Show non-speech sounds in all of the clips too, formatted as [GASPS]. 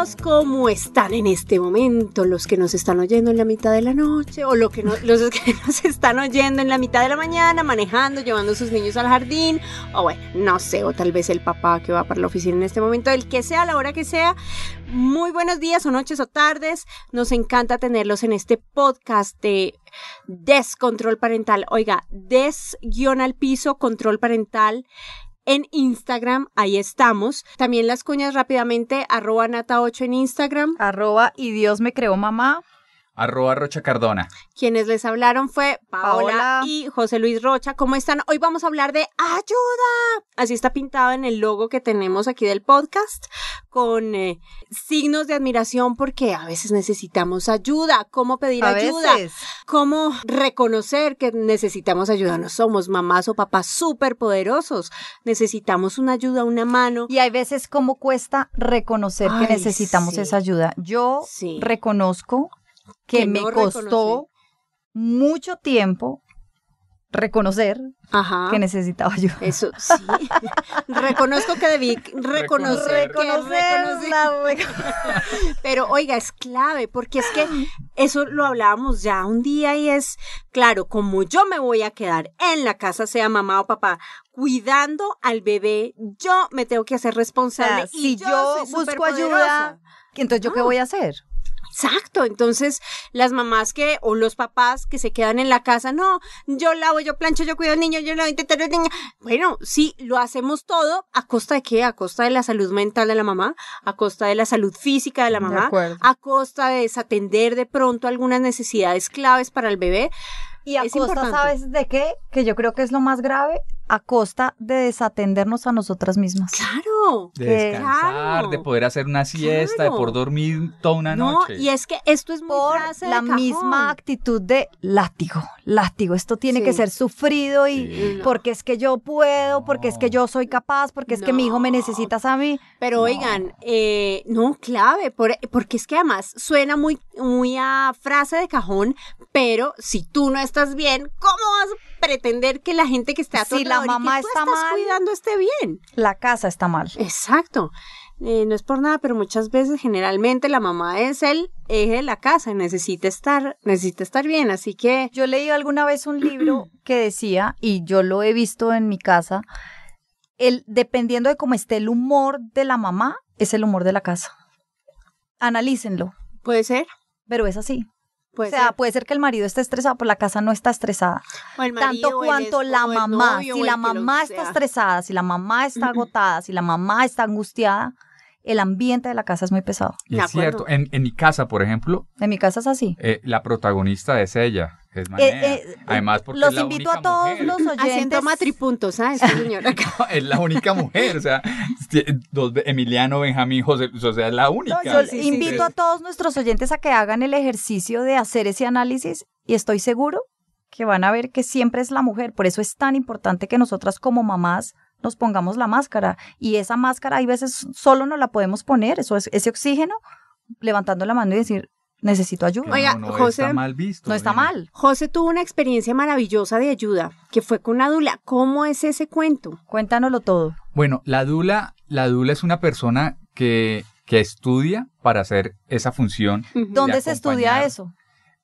Todos, ¿cómo están en este momento? Los que nos están oyendo en la mitad de la noche o lo que no- los que [LAUGHS] nos están oyendo en la mitad de la mañana, manejando, llevando a sus niños al jardín, o bueno, no sé, o tal vez el papá que va para la oficina en este momento, el que sea, la hora que sea. Muy buenos días o noches o tardes. Nos encanta tenerlos en este podcast de Descontrol Parental. Oiga, des guion al piso, control parental en Instagram, ahí estamos. También las cuñas rápidamente, arroba nata8 en Instagram. Arroba y Dios me creó mamá. Arroba Rocha Cardona. Quienes les hablaron fue Paola, Paola. y José Luis Rocha. ¿Cómo están? Hoy vamos a hablar de ayuda. Así está pintado en el logo que tenemos aquí del podcast, con eh, signos de admiración porque a veces necesitamos ayuda. ¿Cómo pedir A ayuda? veces. cómo reconocer que necesitamos ayuda. No somos mamás o papás súper poderosos. Necesitamos una ayuda, una mano. Y hay veces como cuesta reconocer Ay, que necesitamos sí. esa ayuda. Yo Sí. reconozco que, Que me no costó mucho tiempo reconocer Ajá. que necesitaba ayuda. Eso [LAUGHS] sí. Reconozco que debí reconocer, Reconocer. que reconocí. [LAUGHS] Pero oiga, es clave porque es que [GASPS] eso lo hablábamos ya un día y es claro, como yo me voy a quedar en la casa, sea mamá o papá, cuidando al bebé, yo me tengo que hacer responsable. y si yo, busco ayuda, entonces yo qué Ah. voy a hacer? Exacto, entonces las mamás que o los papás que se quedan en la casa, no, yo lavo, yo plancho, yo cuido al niño, yo lo intentar al niño. Bueno, sí, lo hacemos todo a costa de qué? A costa de la salud mental de la mamá, a costa de la salud física de la mamá, a costa de desatender de pronto algunas necesidades claves para el bebé. Y a Es costa, importante. ¿sabes de qué? Que yo creo que es lo más grave, a costa de desatendernos a nosotras mismas. Claro. De descansar, Claro. de poder hacer una siesta, Claro. de poder dormir toda una No, noche. y es que esto es muy por la cajón. misma actitud de látigo, látigo. Esto tiene Sí. que ser sufrido y Sí. porque es que yo puedo, porque es que yo soy capaz, porque es que mi hijo me necesitas a mí. Pero No. oigan, eh, no, clave, por- porque es que además suena muy, muy a frase de cajón, pero si tú no estás bien, ¿cómo vas a pretender que la gente que está a tu Si la y que mamá tú está estás mal. cuidando esté bien? La casa está mal. Exacto. Eh, no es por nada, pero muchas veces, generalmente, la mamá es el eje de la casa, necesita estar, necesita estar bien, así que Yo leí alguna vez un libro [CLEARS THROAT] que decía, y yo lo he visto en mi casa, el dependiendo de cómo esté el humor de la mamá, es el humor de la casa. Analícenlo, puede ser, pero es así. Puede o sea, ser. puede ser que el marido esté estresado, pero la casa no está estresada. Marido, tanto cuanto la mamá, novio, si la mamá está sea. estresada, si la mamá está [CLEARS THROAT] agotada, si la mamá está angustiada, el ambiente de la casa es muy pesado. Y es cierto, en, en mi casa, por ejemplo, En mi casa es así. eh, la protagonista es ella, es Manea. Eh, eh, Además, porque los es la invito única a todos mujer. los oyentes. Haciendo matripuntos, ¿sabes? Señora [LAUGHS] es la única mujer, o sea, Emiliano, Benjamín, José, o sea, es la única. Yo sí, sí, invito sí. a todos nuestros oyentes a que hagan el ejercicio de hacer ese análisis y estoy seguro que van a ver que siempre es la mujer. Por eso es tan importante que nosotras como mamás nos pongamos la máscara. Y esa máscara hay veces solo no la podemos poner, eso es ese oxígeno, levantando la mano y decir, necesito ayuda. Oiga, no, no José, está mal visto. No está mal. José tuvo una experiencia maravillosa de ayuda, que fue con una dula. ¿Cómo es ese cuento? Cuéntanoslo todo. Bueno, la dula, la dula es una persona que, que estudia para hacer esa función. ¿Dónde se estudia eso?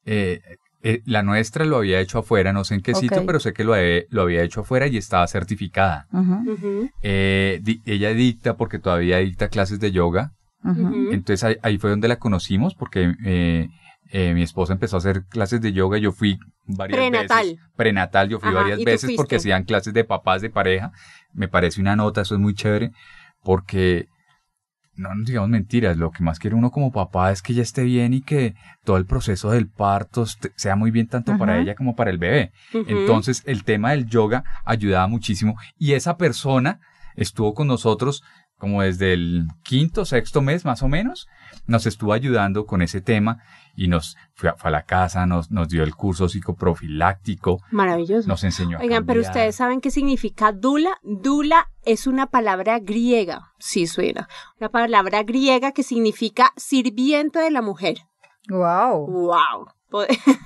Eh, eh, la nuestra lo había hecho afuera, no sé en qué sitio, pero sé que lo, he- lo había hecho afuera y estaba certificada. Eh, di- ella dicta porque todavía dicta clases de yoga. Entonces ahí, ahí fue donde la conocimos porque eh, eh, mi esposa empezó a hacer clases de yoga. Yo fui varias Prenatal. veces. Prenatal. Yo fui Ajá, varias ¿y tú veces porque hacían clases de papás de pareja. Me parece una nota, eso es muy chévere porque no nos digamos mentiras, lo que más quiere uno como papá es que ella esté bien y que todo el proceso del parto sea muy bien tanto para ella como para el bebé. Entonces el tema del yoga ayudaba muchísimo y esa persona estuvo con nosotros como desde el quinto, sexto mes más o menos, nos estuvo ayudando con ese tema y nos fue a, fue a la casa, nos, nos dio el curso psicoprofiláctico, Maravilloso. nos enseñó a Oigan, pero ustedes saben qué significa dula. Dula es una palabra griega, sí suena. Una palabra griega que significa sirviente de la mujer. Wow. ¡Wow!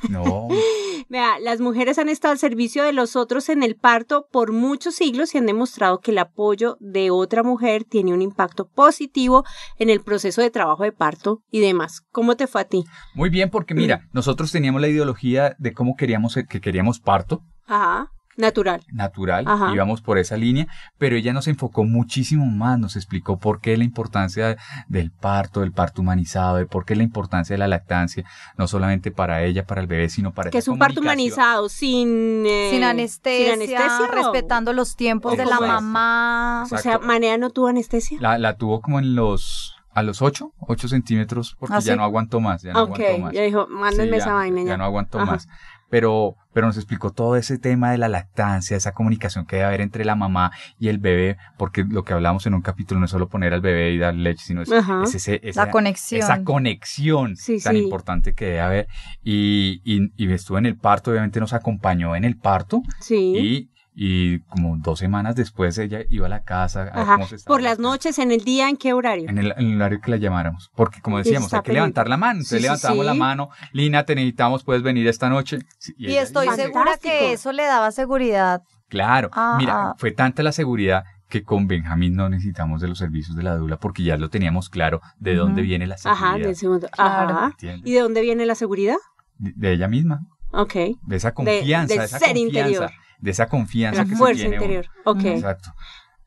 No, [LAUGHS] Vea, las mujeres han estado al servicio de los otros en el parto por muchos siglos y han demostrado que el apoyo de otra mujer tiene un impacto positivo en el proceso de trabajo de parto y demás. ¿Cómo te fue a ti? muy bien porque mira, nosotros teníamos la ideología de cómo queríamos que queríamos parto, Ajá, natural. natural, Ajá. íbamos por esa línea, pero ella nos enfocó muchísimo más, nos explicó por qué la importancia del parto, del parto humanizado, de por qué la importancia de la lactancia, no solamente para ella, para el bebé, sino para Que es un parto humanizado, sin... eh, Sin anestesia, sin anestesia, respetando los tiempos de la Exacto. mamá. O sea, Exacto. Manea no tuvo anestesia. La, la tuvo como en los, a los 8, 8 centímetros, porque ¿Ah, ya sí? no aguantó más, ya no ok, aguantó más. ya dijo, mándenme Sí, esa vaina ya. ya no aguantó Ajá. más. Pero, pero nos explicó todo ese tema de la lactancia, esa comunicación que debe haber entre la mamá y el bebé, porque lo que hablamos en un capítulo no es solo poner al bebé y dar leche, sino es, es ese, esa, La conexión. esa conexión Sí, tan sí. importante que debe haber. Y, y, y estuvo en el parto, obviamente nos acompañó en el parto Sí. y, y como dos semanas después ella iba a la casa a ver Ajá. cómo se estaba Por las noches, en el día, ¿en qué horario? En el, en el horario que la llamáramos. Porque como decíamos, hay que levantar la mano. Entonces Sí, sí, levantábamos la mano. Lina, te necesitamos, puedes venir esta noche. Y ella- estoy segura que eso le daba seguridad. Claro. Ah, Mira, ah. fue tanta la seguridad que con Benjamín no necesitamos de los servicios de la dula porque ya lo teníamos claro de dónde viene la seguridad. Ajá. Ajá. ¿entiendes? ¿Y de dónde viene la seguridad? De, de ella misma. Ok. De esa confianza, de esa ser confianza. interior. De esa confianza La que fuerza se tiene uno. interior. Ok. Exacto.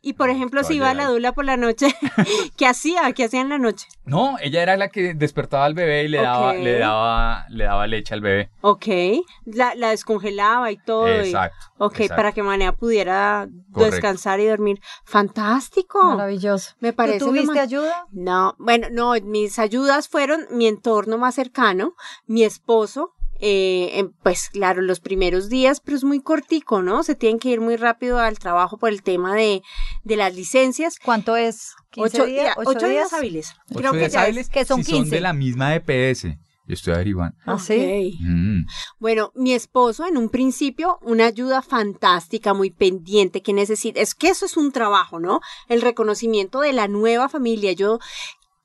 Y por ejemplo, si iba a la dula por la noche, [LAUGHS] ¿qué hacía? ¿Qué hacía en la noche? No, ella era la que despertaba al bebé y le daba, le daba, le daba leche al bebé. Ok. La, la descongelaba y todo. y- Exacto. Ok, exacto. para que Manea pudiera Correcto. descansar y dormir. Fantástico. Maravilloso. Me parece ¿Tú tuviste ayuda? No, bueno, no, mis ayudas fueron mi entorno más cercano, mi esposo, eh, em, pues claro, los primeros días, pero es muy cortico, ¿no? Se tienen que ir muy rápido al trabajo por el tema de, de las licencias. ¿Cuánto es? ¿15 Ocho, días? ¿Ocho, ocho días días? hábiles. Ocho Creo que días hábiles, que son si son 15. de la misma EPS. Yo estoy averiguando. ¿Ah, sí? Mm. Bueno, mi esposo en un principio, una ayuda fantástica, muy pendiente, que necesita, es que eso es un trabajo, ¿no? El reconocimiento de la nueva familia. Yo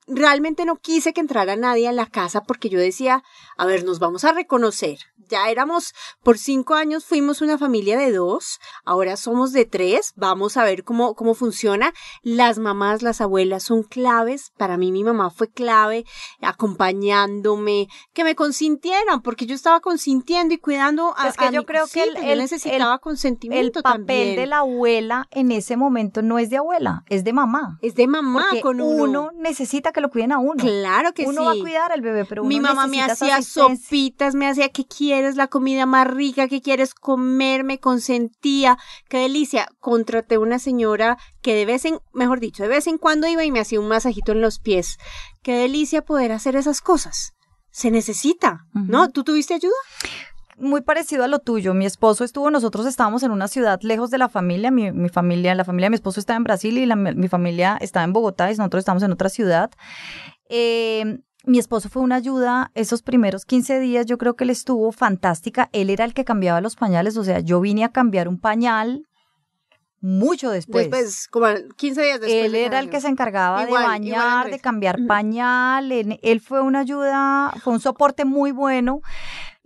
realmente no quise que entrara nadie a la casa porque yo decía, a ver, nos vamos a reconocer. Ya éramos, por cinco años fuimos una familia de dos, ahora somos de tres, vamos a ver cómo, cómo funciona. Las mamás, las abuelas son claves, para mí mi mamá fue clave, acompañándome, que me consintieran, porque yo estaba consintiendo y cuidando a Es que a yo mi- creo sí, que el- el- necesitaba El consentimiento papel también. de la abuela en ese momento no es de abuela, es de mamá. Es de mamá Porque con uno. uno necesita que lo cuiden a uno. Claro que uno sí. va a cuidar al bebé, pero uno Mi mamá me hacía sopitas, me hacía que quieres la comida más rica, que quieres comer, me consentía. Qué delicia. Contraté una señora que de vez en, mejor dicho, de vez en cuando iba y me hacía un masajito en los pies. Qué delicia poder hacer esas cosas. Se necesita, ¿no? ¿Tú tuviste ayuda? Muy parecido a lo tuyo. Mi esposo estuvo, nosotros estábamos en una ciudad lejos de la familia. Mi, mi familia, la familia de mi esposo está en Brasil y la- mi familia está en Bogotá y nosotros estamos en otra ciudad. Eh, mi esposo fue una ayuda esos primeros 15 días, yo creo que él estuvo fantástica. Él era el que cambiaba los pañales, o sea, yo vine a cambiar un pañal mucho después. Después, como 15 días después. Él era el que se encargaba Igual, de bañar, de cambiar pañal. Él, él fue una ayuda, fue un soporte muy bueno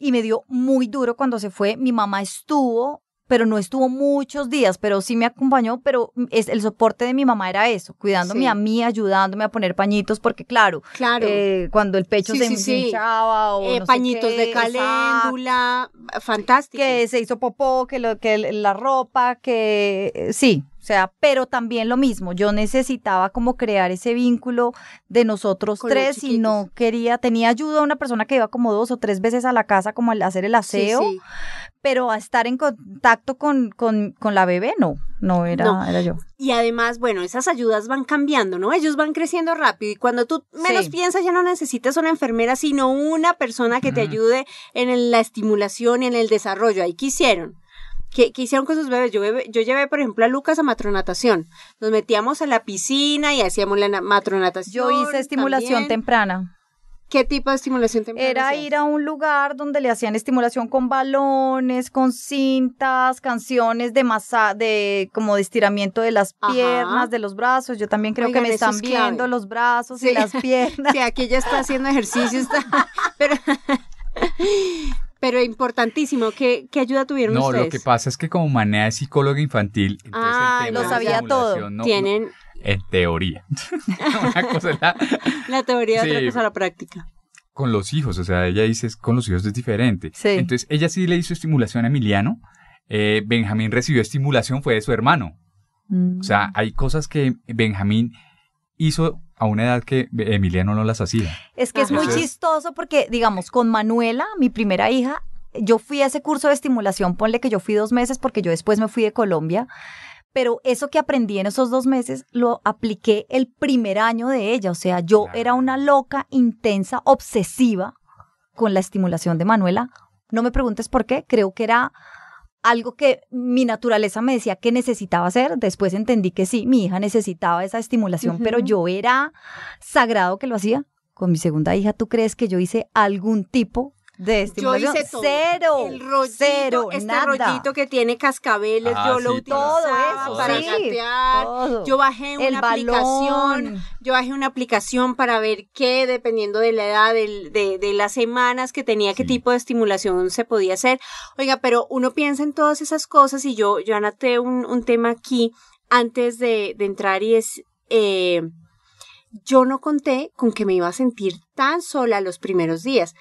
y me dio muy duro cuando se fue. Mi mamá estuvo, pero no estuvo muchos días, pero sí me acompañó, pero es, el soporte de mi mamá era eso, cuidándome Sí. a mí, ayudándome a poner pañitos, porque claro, Claro. eh, cuando el pecho Sí, se sí, hinchaba o Eh, no sé pañitos qué, de caléndula, fantástico. que se hizo popó, que, lo, que la ropa, que eh, sí, o sea, pero también lo mismo, yo necesitaba como crear ese vínculo de nosotros Con tres y no quería, tenía ayuda a una persona que iba como dos o tres veces a la casa como al hacer el aseo, sí. pero a estar en contacto con, con, con la bebé, no, no era, No. era yo. Y además, bueno, esas ayudas van cambiando, ¿no? Ellos van creciendo rápido y cuando tú menos Sí. piensas ya no necesitas una enfermera, sino una persona que te ayude en la estimulación y en el desarrollo. Ahí quisieron. ¿Qué, qué hicieron con sus bebés? Yo, bebé- yo llevé, por ejemplo, a Lucas a matronatación. Nos metíamos a la piscina y hacíamos la na- matronatación. Yo hice estimulación también. temprana. ¿Qué tipo de estimulación temprana? Era hacías? ir a un lugar donde le hacían estimulación con balones, con cintas, canciones de masa, de como de estiramiento de las Ajá. piernas, de los brazos. Yo también creo Oigan, que me están es viendo los brazos Sí. y las [LAUGHS] piernas. Sí, aquí ella está haciendo ejercicio, está, [LAUGHS] pero, pero importantísimo, ¿qué, qué ayuda tuvieron No, ustedes? lo que pasa es que como Manea es psicóloga infantil, entonces Ah, el lo de sabía todo. no- Tienen no- en teoría. [LAUGHS] Una cosa es la- [LAUGHS] la teoría, Sí. otra cosa la práctica. con los hijos, o sea, ella dice con los hijos es diferente. Sí. Entonces, ella sí le hizo estimulación a Emiliano. eh, Benjamín recibió estimulación, fue de su hermano. Mm. O sea, hay cosas que Benjamín hizo a una edad que Emiliano no las hacía. Es que es muy chistoso porque, digamos, con Manuela, mi primera hija, yo fui a ese curso de estimulación, ponle que yo fui dos meses porque yo después me fui de Colombia, pero eso que aprendí en esos dos meses lo apliqué el primer año de ella, o sea, yo Claro. era una loca, intensa, obsesiva con la estimulación de Manuela. No me preguntes por qué, creo que era algo que mi naturaleza me decía que necesitaba hacer. Después entendí que sí, mi hija necesitaba esa estimulación, pero yo era sagrado que lo hacía. Con mi segunda hija, ¿tú crees que yo hice algún tipo de Yo hice todo. Cero, El rollito, cero, este nada. rollito que tiene cascabeles, Ah, yo lo sí, utilizaba Todo eso, para sí, gatear. todo. Yo bajé El una aplicación, balón. yo bajé una aplicación para ver qué, dependiendo de la edad, de, de las semanas que tenía, qué tipo de estimulación se podía hacer. Oiga, pero uno piensa en todas esas cosas y yo, yo anoté un, un tema aquí antes de, de entrar y es, eh, yo no conté con que me iba a sentir tan sola los primeros días.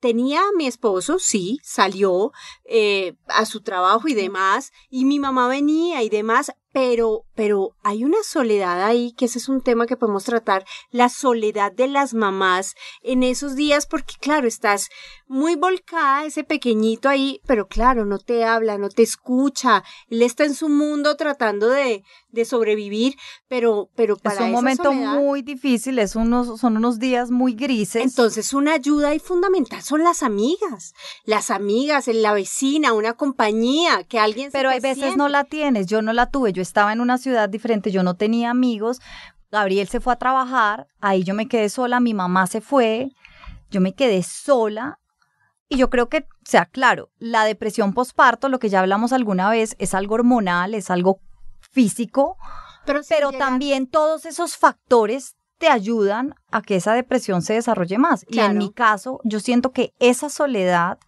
Tenía a mi esposo, sí, salió eh, a su trabajo y demás, y mi mamá venía y demás, pero, pero hay una soledad ahí, que ese es un tema que podemos tratar, la soledad de las mamás en esos días, porque claro, estás muy volcada, ese pequeñito ahí, pero claro, no te habla, no te escucha, él está en su mundo tratando de, de sobrevivir, pero, pero para Es un esa momento soledad- muy difícil, es unos, son unos días muy grises. entonces, una ayuda ahí fundamental son las amigas. Las amigas, la vecina, una compañía, que alguien se Pero te hay veces siente. no la tienes, yo no la tuve, yo estaba en una ciudad diferente, yo no tenía amigos, Gabriel se fue a trabajar, ahí yo me quedé sola, mi mamá se fue, yo me quedé sola y yo creo que, o sea, claro, la depresión posparto, lo que ya hablamos alguna vez, es algo hormonal, es algo físico, Pero, pero también todos esos factores te ayudan a que esa depresión se desarrolle más. Y en mi caso, yo siento que esa soledad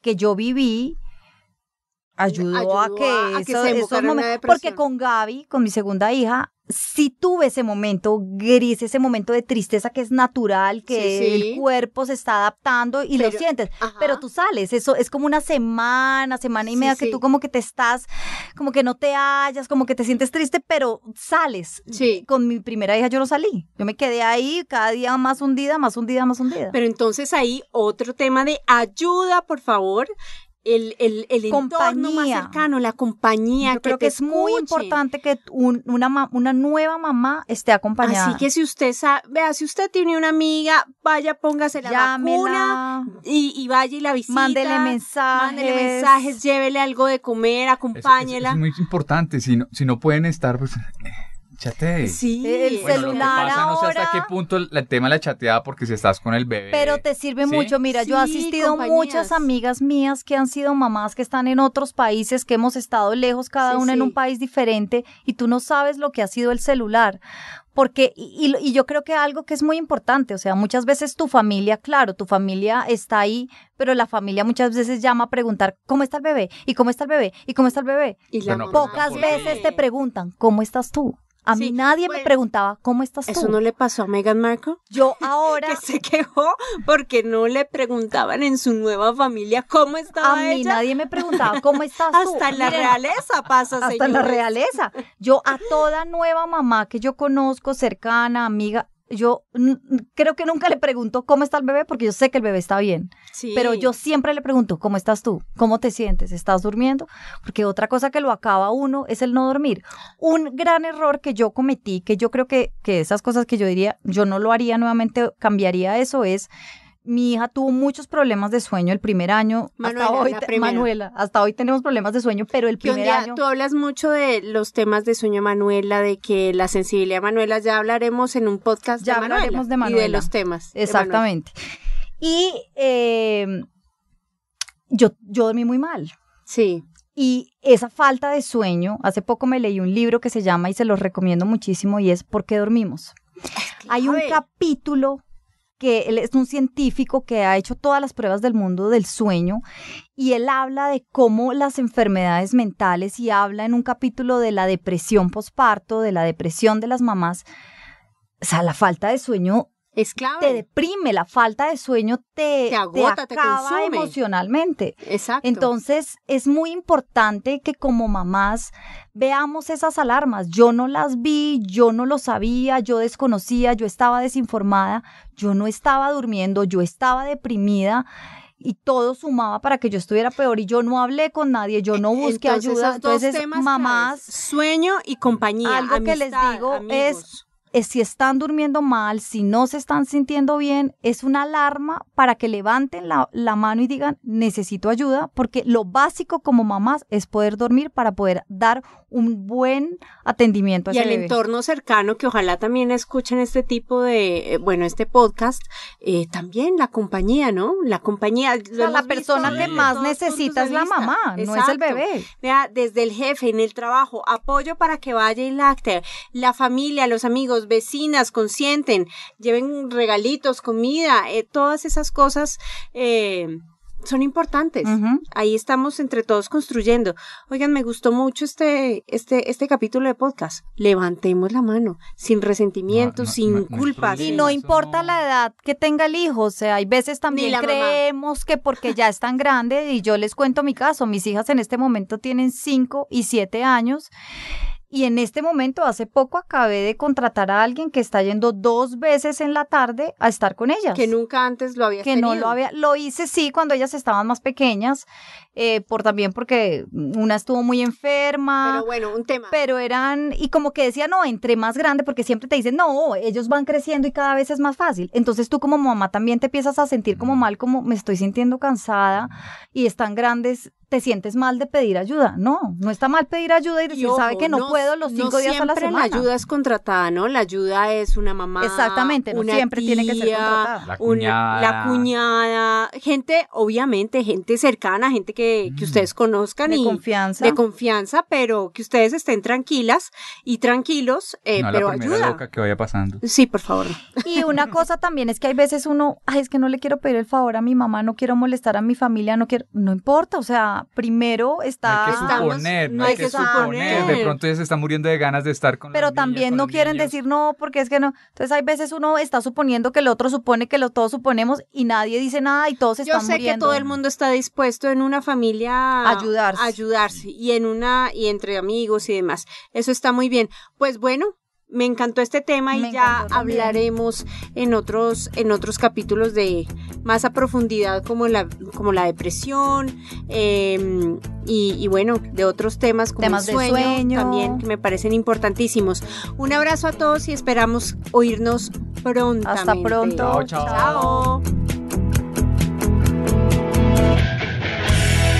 que yo viví ayudó, Ayudó a que, a que eso- se esos evocara una momen- depresión. porque con Gaby, con mi segunda hija, sí tuve ese momento gris, ese momento de tristeza que es natural, que Sí, sí. el cuerpo se está adaptando y lo sientes, Ajá. pero tú sales, eso es como una semana, semana y Sí, media que tú como que te estás, como que no te hallas, como que te sientes triste, pero sales. Sí. Con mi primera hija yo no salí, yo me quedé ahí cada día más hundida, más hundida, más hundida. Pero entonces ahí otro tema de ayuda, por favor. El, el, el entorno más Compañía. cercano, la compañía. Yo creo que, te es muy importante que un- una, ma- una nueva mamá esté acompañada. Así que si usted sabe, vea, si usted tiene una amiga, vaya, póngase la vacuna Llámela, y, y vaya y la visita. mándele mensajes. Mándele mensajes, llévele algo de comer, Eso- eso- acompáñela. es muy importante. Si no, si no pueden estar, pues chatee. Sí, El Bueno, lo que celular pasa, no sé hasta ahora- qué punto el, el tema de la chateada, porque si estás con el bebé. Pero te sirve ¿sí? mucho. Mira, yo he asistido a compañías. muchas amigas mías que han sido mamás que están en otros países, que hemos estado lejos, cada Sí, una en un país diferente, y tú no sabes lo que ha sido el celular. Porque, y, y- y yo creo que algo que es muy importante, o sea, muchas veces tu familia, claro, tu familia está ahí, pero la familia muchas veces llama a preguntar, ¿cómo está el bebé? ¿Y cómo está el bebé? ¿Y cómo está el bebé? Y la mamá, Pocas veces te preguntan, ¿cómo estás tú? A mí Sí, nadie me preguntaba, ¿cómo estás tú? ¿Eso no le pasó a Meghan Markle? Yo [LAUGHS] ahora, Que se quejó porque no le preguntaban en su nueva familia cómo estaba a mí ella. nadie me preguntaba, ¿cómo estás tú? Hasta en la Miren, realeza pasa, hasta en la señores. realeza. Yo a toda nueva mamá que yo conozco, cercana, amiga, yo creo que nunca le pregunto cómo está el bebé porque yo sé que el bebé está bien. Sí. Pero yo siempre le pregunto, ¿cómo estás tú? ¿Cómo te sientes? ¿Estás durmiendo? Porque otra cosa que lo acaba uno es el no dormir. Un gran error que yo cometí, que yo creo que, que esas cosas que yo diría, yo no lo haría nuevamente, cambiaría eso, es mi hija tuvo muchos problemas de sueño el primer año. Manuela, hasta hoy, la. Manuela, hasta hoy tenemos problemas de sueño, pero el primer día- año. Tú hablas mucho de los temas de sueño Manuela, de que la sensibilidad de Manuela, ya hablaremos en un podcast Ya de Manuela, hablaremos de y de Manuela. los temas. Manuela. Exactamente. Y eh, yo, yo dormí muy mal. Sí. Y esa falta de sueño, hace poco me leí un libro que se llama y se los recomiendo muchísimo y es ¿Por qué dormimos? Hay un capítulo que él es un científico que ha hecho todas las pruebas del mundo del sueño y él habla de cómo las enfermedades mentales y habla en un capítulo de la depresión posparto, de la depresión de las mamás. O sea, la falta de sueño Es clave. te deprime, la falta de sueño te, Te agota, te acaba consume. emocionalmente. Exacto. Entonces, es muy importante que como mamás veamos esas alarmas. Yo no las vi, yo no lo sabía, yo desconocía, yo estaba desinformada, yo no estaba durmiendo, yo estaba deprimida y todo sumaba para que yo estuviera peor y yo no hablé con nadie, yo no busqué E, Entonces, ayuda. dos Entonces, temas mamás, claves, sueño y compañía. algo que les digo amigos. es si están durmiendo mal, si no se están sintiendo bien, es una alarma para que levanten la, la mano y digan, necesito ayuda, porque lo básico como mamás es poder dormir para poder dar un buen atendimiento a y ese al bebé. entorno cercano que ojalá también escuchen este tipo de, eh, bueno, este podcast, eh, también la compañía, ¿no? La compañía. O sea, la persona que más necesita es la mamá, no es el bebé. Vea, desde el jefe, en el trabajo, apoyo para que vaya y lacte, la familia, los amigos, vecinas, consienten, lleven regalitos, comida, eh, todas esas cosas eh, son importantes. Ujú. Ahí estamos entre todos construyendo. Oigan, me gustó mucho este, este, este capítulo de podcast. Levantemos la mano, sin resentimientos, No, no, sin no, culpas. Y no importa la edad que tenga el hijo, o sea, hay veces también la mamá. creemos que porque ya es tan grande, y yo les cuento mi caso, mis hijas en este momento tienen 5 y 7 años, y en este momento, hace poco, acabé de contratar a alguien que está yendo dos veces en la tarde a estar con ellas. Que nunca antes lo había que no lo había, lo hice sí cuando ellas estaban más pequeñas, eh, por también porque una estuvo muy enferma, Pero bueno, un tema. pero eran, y como que decía, no, entre más grande, porque siempre te dicen, no, ellos van creciendo y cada vez es más fácil. Entonces tú como mamá también te empiezas a sentir como mal, como me estoy sintiendo cansada y están grandes, te sientes mal de pedir ayuda. No, no está mal pedir ayuda y decir, Y sabe que no, puedo los cinco días a la siempre semana. La ayuda es contratada, ¿no? La ayuda es una mamá. Exactamente, no una siempre tiene que ser tía, contratada. La una- cuñada. la cuñada, gente, obviamente, gente cercana, gente que, que ustedes conozcan De y confianza. de confianza, pero que ustedes estén tranquilas y tranquilos, eh, no pero la primera ayuda. loca que vaya pasando. Sí, por favor. Y una cosa también es que hay veces uno, ay, es que no le quiero pedir el favor a mi mamá, no quiero molestar a mi familia, no quiero, no importa, o sea, primero No está... hay que suponer, no hay que suponer. De pronto ella se está muriendo de ganas de estar con pero las niñas, también con no quieren niños. decir no, porque es que no. Entonces hay veces uno está suponiendo que el otro supone que lo todos suponemos y nadie dice nada y todos Yo están sé muriendo. que todo el mundo está dispuesto en una familia Ayudarse. a ayudarse y en una y entre amigos y demás. Eso está muy bien. Pues bueno, me encantó este tema y Me ya hablaremos en otros en otros capítulos de más a profundidad como la como la depresión eh, y, y bueno de otros temas como Temas el de sueño, sueño. también que me parecen importantísimos. Un abrazo a todos y esperamos oírnos prontamente. Hasta pronto. Chao, chao. Chao.